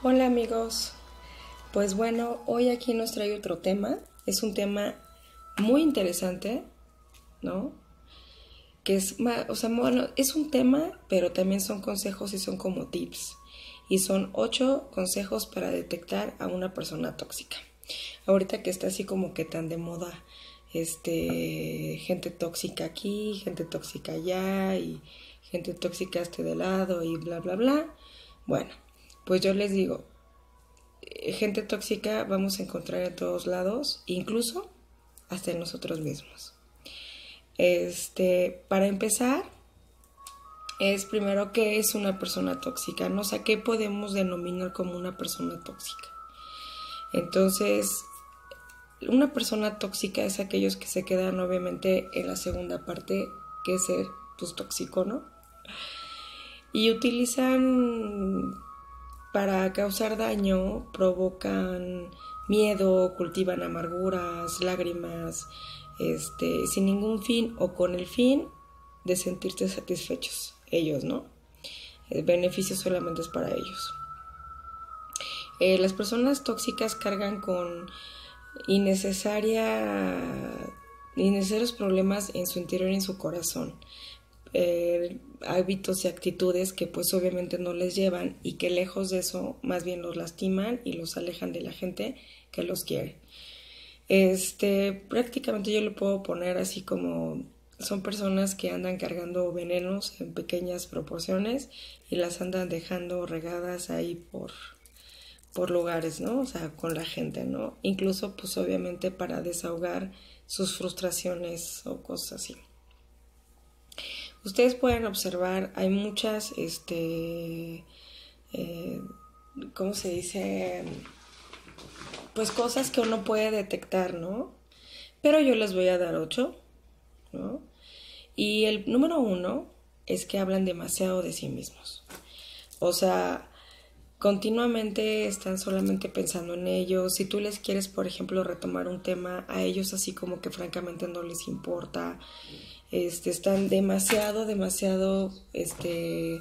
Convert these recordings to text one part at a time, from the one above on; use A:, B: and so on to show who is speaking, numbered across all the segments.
A: Hola amigos, pues bueno, hoy aquí nos trae otro tema, es un tema muy interesante, ¿no? Que es, o sea, bueno, es un tema, pero también son consejos y son como tips. Y son ocho consejos para detectar a una persona tóxica. Ahorita que está así como que tan de moda, este, gente tóxica aquí, gente tóxica allá, y gente tóxica este de lado, y bla, bla, bla. Bueno, pues yo les digo, eh, gente tóxica vamos a encontrar en todos lados, incluso hasta en nosotros mismos. Este, para empezar, es primero qué es una persona tóxica, ¿no? O sea, qué podemos denominar como una persona tóxica. Entonces, una persona tóxica es aquellos que se quedan obviamente en la segunda parte, que es ser pues tóxico, ¿no? Y utilizan para causar daño provocan miedo, cultivan amarguras, lágrimas, este, sin ningún fin o con el fin de sentirse satisfechos ellos, ¿no? El beneficio solamente es para ellos. Eh, las personas tóxicas cargan con innecesaria, innecesarios problemas en su interior y en su corazón. Eh, hábitos y actitudes que pues obviamente no les llevan y que lejos de eso más bien los lastiman y los alejan de la gente que los quiere. Este, prácticamente yo lo puedo poner así como son personas que andan cargando venenos en pequeñas proporciones y las andan dejando regadas ahí por por lugares, ¿no? O sea, con la gente, ¿no? Incluso pues obviamente para desahogar sus frustraciones o cosas así. Ustedes pueden observar, hay muchas, este, eh, ¿cómo se dice? Pues cosas que uno puede detectar, ¿no? Pero yo les voy a dar ocho, ¿no? Y el número uno es que hablan demasiado de sí mismos. O sea, continuamente están solamente pensando en ellos. Si tú les quieres, por ejemplo, retomar un tema, a ellos así como que francamente no les importa. Este, están demasiado, demasiado este,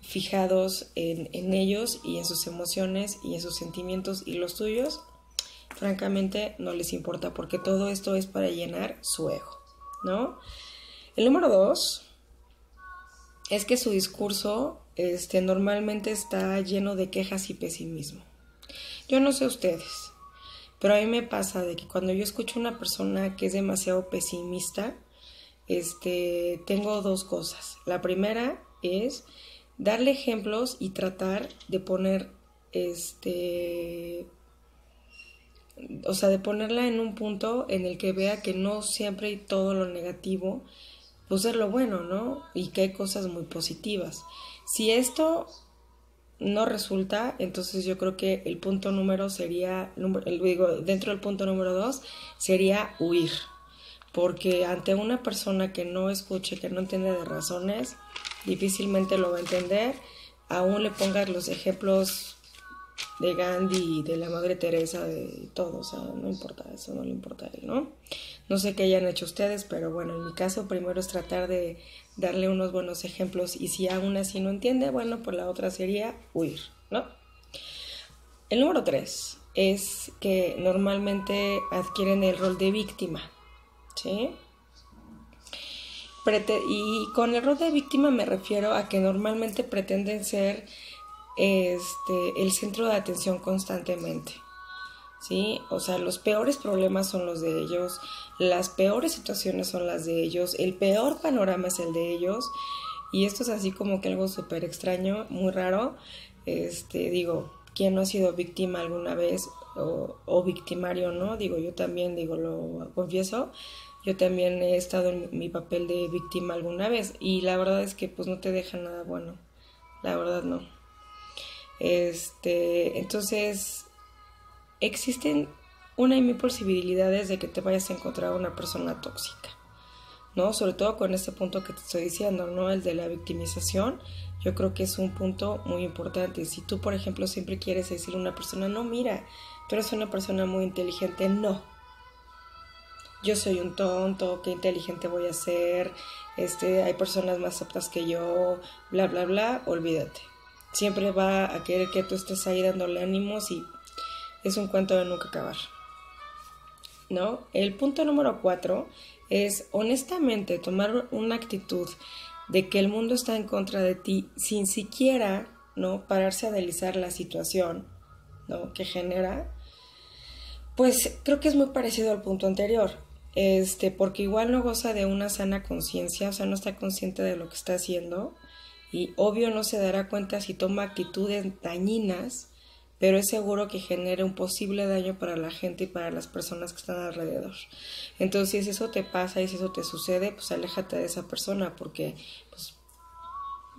A: fijados en, ellos y en sus emociones y en sus sentimientos y los tuyos, francamente no les importa porque todo esto es para llenar su ego, ¿no? El número dos es que su discurso este, normalmente está lleno de quejas y pesimismo. Yo no sé ustedes, pero a mí me pasa de que cuando yo escucho a una persona que es demasiado pesimista, este, tengo dos cosas. La primera es darle ejemplos y tratar de poner, este, o sea, de ponerla en un punto en el que vea que no siempre hay todo lo negativo, pues es lo bueno, ¿no? Y que hay cosas muy positivas. Si esto no resulta, entonces yo creo que el punto número sería, digo, dentro del punto número dos, sería huir porque ante una persona que no escuche, que no entiende de razones, difícilmente lo va a entender, aún le pongas los ejemplos de Gandhi de la Madre Teresa, de todo, o sea, no importa, eso no le importa a él, ¿no? No sé qué hayan hecho ustedes, pero bueno, en mi caso primero es tratar de darle unos buenos ejemplos y si aún así no entiende, bueno, pues la otra sería huir, ¿no? El número tres es que normalmente adquieren el rol de víctima. ¿Sí? y con el rol de víctima me refiero a que normalmente pretenden ser este, el centro de atención constantemente. ¿Sí? O sea, los peores problemas son los de ellos, las peores situaciones son las de ellos, el peor panorama es el de ellos, y esto es así como que algo súper extraño, muy raro. Este, digo, ¿quién no ha sido víctima alguna vez o, o victimario, no? Digo, yo también, digo, lo confieso, yo también he estado en mi papel de víctima alguna vez y la verdad es que pues no te deja nada bueno. La verdad no. Este, entonces existen una y mil posibilidades de que te vayas a encontrar una persona tóxica. ¿No? Sobre todo con este punto que te estoy diciendo, ¿no? El de la victimización. Yo creo que es un punto muy importante. Si tú, por ejemplo, siempre quieres decirle a una persona, no, mira, tú eres una persona muy inteligente, no yo soy un tonto, qué inteligente voy a ser, este, hay personas más aptas que yo, bla, bla, bla, olvídate. siempre va a querer que tú estés ahí dándole ánimos y es un cuento de nunca acabar. ¿No? El punto número cuatro es honestamente tomar una actitud de que el mundo está en contra de ti sin siquiera, ¿no? Pararse a analizar la situación, ¿no? Que genera. Pues creo que es muy parecido al punto anterior. Este, porque igual no goza de una sana conciencia, o sea, no está consciente de lo que está haciendo y obvio no se dará cuenta si toma actitudes dañinas, pero es seguro que genere un posible daño para la gente y para las personas que están alrededor. Entonces, si eso te pasa y si eso te sucede, pues aléjate de esa persona porque, pues,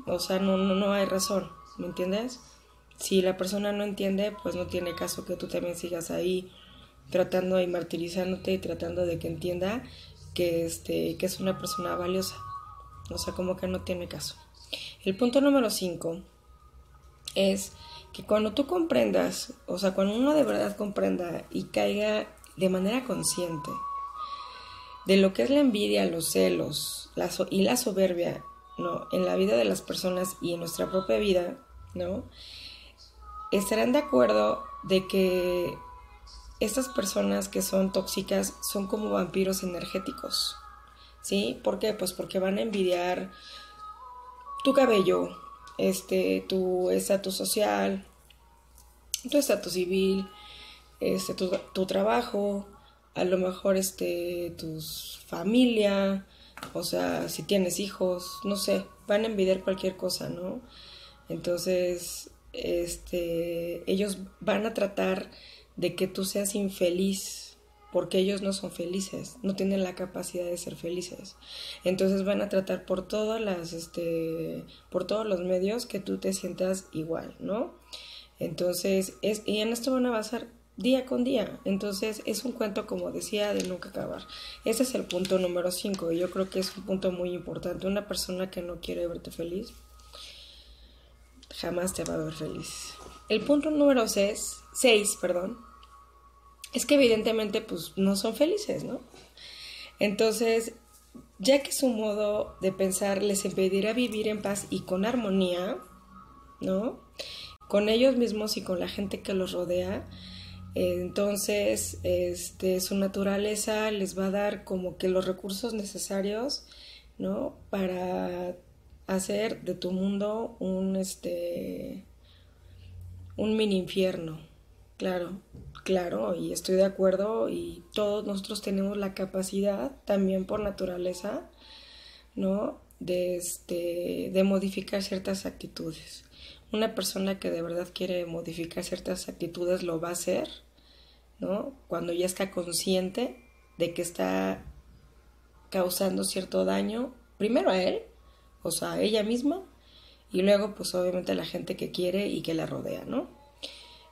A: o sea, no, no, no hay razón, ¿me entiendes? Si la persona no entiende, pues no tiene caso que tú también sigas ahí tratando y martirizándote y tratando de que entienda que, este, que es una persona valiosa. O sea, como que no tiene caso. El punto número 5 es que cuando tú comprendas, o sea, cuando uno de verdad comprenda y caiga de manera consciente de lo que es la envidia, los celos y la soberbia, ¿no? En la vida de las personas y en nuestra propia vida, ¿no? Estarán de acuerdo de que estas personas que son tóxicas son como vampiros energéticos. ¿Sí? ¿Por qué? Pues porque van a envidiar tu cabello, este, tu estatus social, tu estatus civil, este, tu, tu, trabajo, a lo mejor este, tu familia, o sea, si tienes hijos, no sé, van a envidiar cualquier cosa, ¿no? Entonces, este, ellos van a tratar de que tú seas infeliz, porque ellos no son felices, no tienen la capacidad de ser felices. Entonces van a tratar por todas las, este, por todos los medios que tú te sientas igual, ¿no? Entonces, es, y en esto van a basar día con día. Entonces, es un cuento, como decía, de nunca acabar. Ese es el punto número 5 y yo creo que es un punto muy importante. Una persona que no quiere verte feliz, jamás te va a ver feliz. El punto número 6, 6, perdón, es que evidentemente pues no son felices, ¿no? Entonces, ya que su modo de pensar les impedirá vivir en paz y con armonía, ¿no? Con ellos mismos y con la gente que los rodea, entonces este, su naturaleza les va a dar como que los recursos necesarios, ¿no? Para hacer de tu mundo un, este, un mini infierno, claro. Claro, y estoy de acuerdo y todos nosotros tenemos la capacidad también por naturaleza, ¿no? De, este, de modificar ciertas actitudes. Una persona que de verdad quiere modificar ciertas actitudes lo va a hacer, ¿no? Cuando ya está consciente de que está causando cierto daño, primero a él, o sea, a ella misma, y luego pues obviamente a la gente que quiere y que la rodea, ¿no?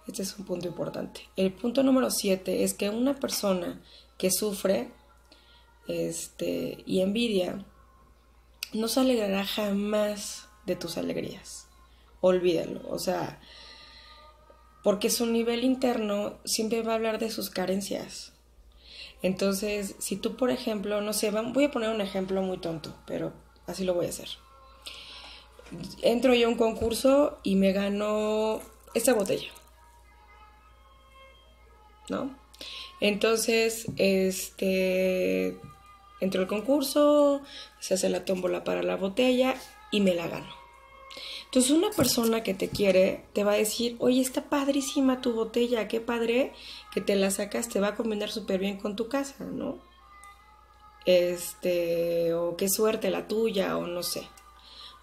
A: Este es un punto importante. El punto número siete es que una persona que sufre este, y envidia no se alegrará jamás de tus alegrías. Olvídalo. O sea, porque su nivel interno siempre va a hablar de sus carencias. Entonces, si tú, por ejemplo, no sé, voy a poner un ejemplo muy tonto, pero así lo voy a hacer. Entro yo a un concurso y me gano esta botella. ¿No? Entonces, este, entró el concurso, se hace la tómbola para la botella y me la gano. Entonces una persona que te quiere te va a decir, oye, está padrísima tu botella, qué padre que te la sacas, te va a combinar súper bien con tu casa, ¿no? Este, o qué suerte la tuya, o no sé.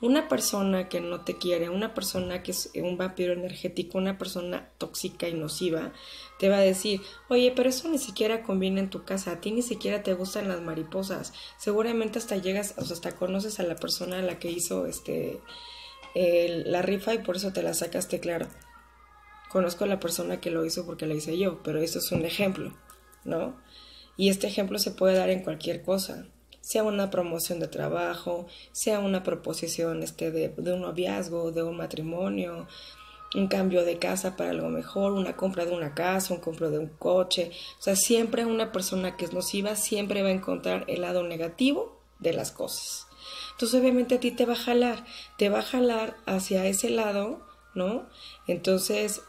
A: Una persona que no te quiere, una persona que es un vampiro energético, una persona tóxica y nociva, te va a decir, oye, pero eso ni siquiera conviene en tu casa, a ti ni siquiera te gustan las mariposas, seguramente hasta llegas, o sea, hasta conoces a la persona a la que hizo este la rifa y por eso te la sacaste claro. Conozco a la persona que lo hizo porque la hice yo, pero eso es un ejemplo, ¿no? Y este ejemplo se puede dar en cualquier cosa sea una promoción de trabajo, sea una proposición este, de, un noviazgo, de un matrimonio, un cambio de casa para algo mejor, una compra de una casa, un compra de un coche. O sea, siempre una persona que es nociva siempre va a encontrar el lado negativo de las cosas. Entonces, obviamente a ti te va a jalar, te va a jalar hacia ese lado, ¿no? Entonces,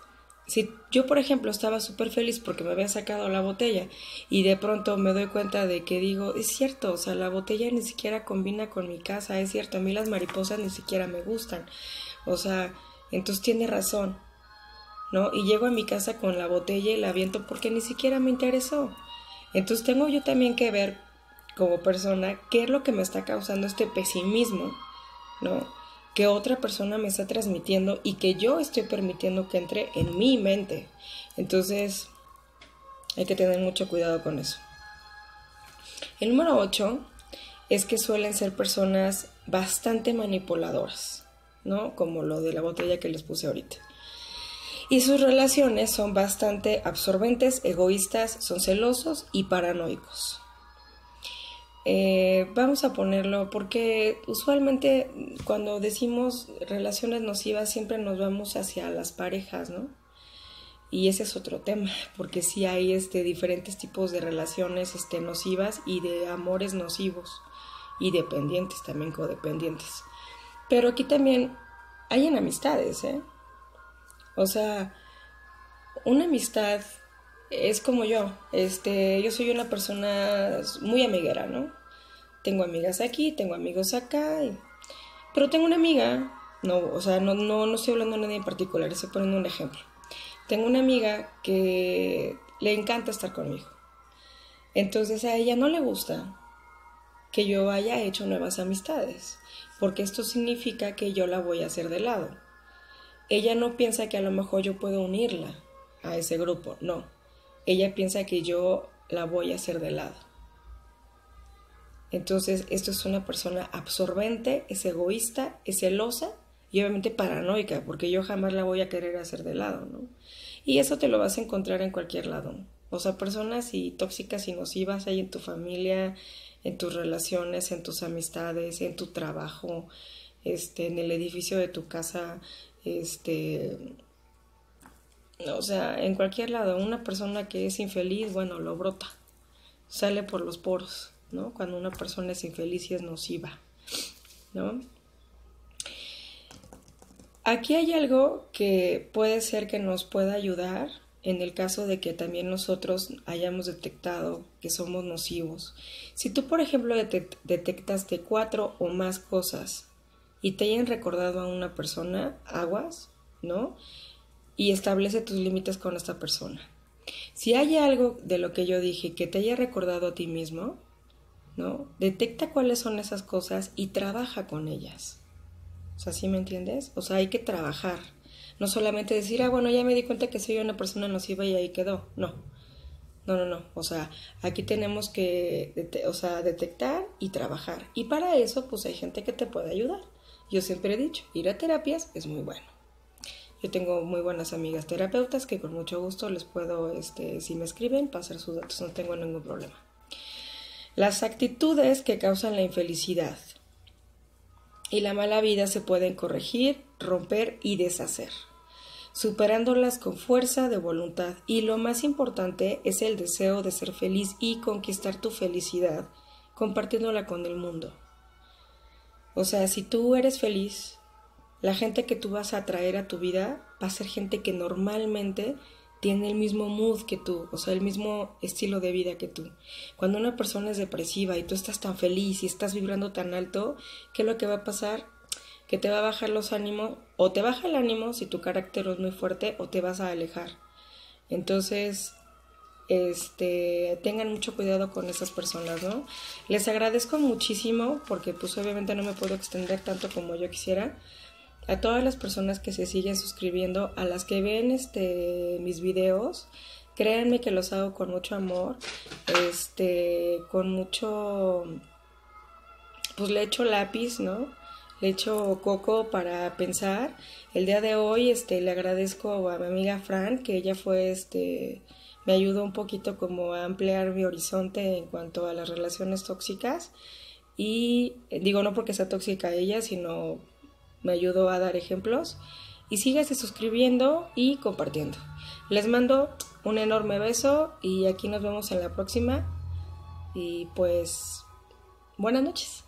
A: si yo, por ejemplo, estaba súper feliz porque me había sacado la botella y de pronto me doy cuenta de que digo, es cierto, o sea, la botella ni siquiera combina con mi casa, es cierto, a mí las mariposas ni siquiera me gustan, o sea, entonces tiene razón, ¿no? Y llego a mi casa con la botella y la aviento porque ni siquiera me interesó. Entonces tengo yo también que ver como persona qué es lo que me está causando este pesimismo, ¿no? Que otra persona me está transmitiendo y que yo estoy permitiendo que entre en mi mente. Entonces, hay que tener mucho cuidado con eso. El número 8 es que suelen ser personas bastante manipuladoras, ¿no? Como lo de la botella que les puse ahorita. Y sus relaciones son bastante absorbentes, egoístas, son celosos y paranoicos. Eh, vamos a ponerlo porque usualmente cuando decimos relaciones nocivas siempre nos vamos hacia las parejas, ¿no? Y ese es otro tema, porque sí hay este, diferentes tipos de relaciones este, nocivas y de amores nocivos y dependientes, también codependientes. Pero aquí también hay en amistades, ¿eh? O sea, una amistad es como yo, este, yo soy una persona muy amiguera, ¿no? Tengo amigas aquí, tengo amigos acá, pero tengo una amiga, no, o sea, no, no, no estoy hablando de nadie en particular, estoy poniendo un ejemplo. Tengo una amiga que le encanta estar conmigo. Entonces a ella no le gusta que yo haya hecho nuevas amistades, porque esto significa que yo la voy a hacer de lado. Ella no piensa que a lo mejor yo puedo unirla a ese grupo, no. Ella piensa que yo la voy a hacer de lado. Entonces, esto es una persona absorbente, es egoísta, es celosa y obviamente paranoica, porque yo jamás la voy a querer hacer de lado, ¿no? Y eso te lo vas a encontrar en cualquier lado. O sea, personas y tóxicas y nocivas hay en tu familia, en tus relaciones, en tus amistades, en tu trabajo, este, en el edificio de tu casa, este, o sea, en cualquier lado, una persona que es infeliz, bueno, lo brota, sale por los poros, ¿no? Cuando una persona es infeliz y es nociva, ¿no? Aquí hay algo que puede ser que nos pueda ayudar en el caso de que también nosotros hayamos detectado que somos nocivos. Si tú, por ejemplo, detectaste cuatro o más cosas y te hayan recordado a una persona, aguas, ¿no? Y establece tus límites con esta persona. Si hay algo de lo que yo dije que te haya recordado a ti mismo, ¿no? Detecta cuáles son esas cosas y trabaja con ellas. O sea, ¿sí me entiendes? O sea, hay que trabajar. No solamente decir, ah, bueno, ya me di cuenta que soy una persona nociva y ahí quedó. No. No, no, no. O sea, aquí tenemos que, o sea, detectar y trabajar. Y para eso, pues hay gente que te puede ayudar. Yo siempre he dicho, ir a terapias es muy bueno. Yo tengo muy buenas amigas terapeutas que con mucho gusto les puedo, este, si me escriben, pasar sus datos, no tengo ningún problema. Las actitudes que causan la infelicidad y la mala vida se pueden corregir, romper y deshacer, superándolas con fuerza de voluntad. Y lo más importante es el deseo de ser feliz y conquistar tu felicidad, compartiéndola con el mundo. O sea, si tú eres feliz, la gente que tú vas a atraer a tu vida va a ser gente que normalmente tiene el mismo mood que tú, o sea, el mismo estilo de vida que tú. Cuando una persona es depresiva y tú estás tan feliz y estás vibrando tan alto, ¿qué es lo que va a pasar? Que te va a bajar los ánimos, o te baja el ánimo si tu carácter es muy fuerte, o te vas a alejar. Entonces, este, tengan mucho cuidado con esas personas, ¿no? Les agradezco muchísimo porque pues obviamente no me puedo extender tanto como yo quisiera, a todas las personas que se siguen suscribiendo, a las que ven este, mis videos, créanme que los hago con mucho amor, este, con mucho, pues le echo lápiz, ¿no? Le echo coco para pensar. El día de hoy, este, le agradezco a mi amiga Fran, que ella fue, este, me ayudó un poquito como a ampliar mi horizonte en cuanto a las relaciones tóxicas. Y digo no porque sea tóxica ella, sino me ayudó a dar ejemplos. Y síguese suscribiendo y compartiendo. Les mando un enorme beso y aquí nos vemos en la próxima. Y pues, buenas noches.